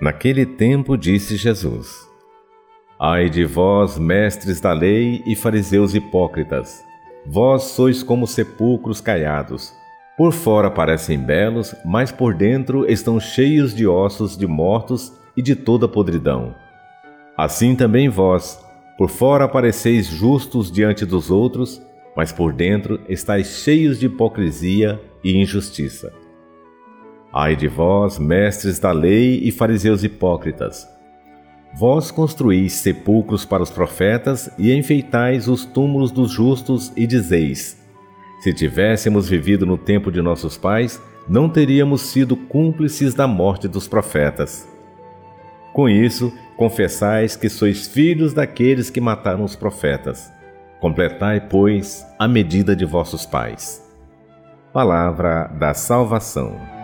Naquele tempo disse Jesus: Ai de vós, mestres da lei e fariseus hipócritas, vós sois como sepulcros caiados. Por fora parecem belos, mas por dentro estão cheios de ossos de mortos e de toda podridão. Assim também vós, por fora pareceis justos diante dos outros, mas por dentro estáis cheios de hipocrisia e injustiça. Ai de vós, mestres da lei e fariseus hipócritas! Vós construís sepulcros para os profetas e enfeitais os túmulos dos justos e dizeis: Se tivéssemos vivido no tempo de nossos pais, não teríamos sido cúmplices da morte dos profetas. Com isso, confessais que sois filhos daqueles que mataram os profetas. Completai, pois, a medida de vossos pais. Palavra da salvação.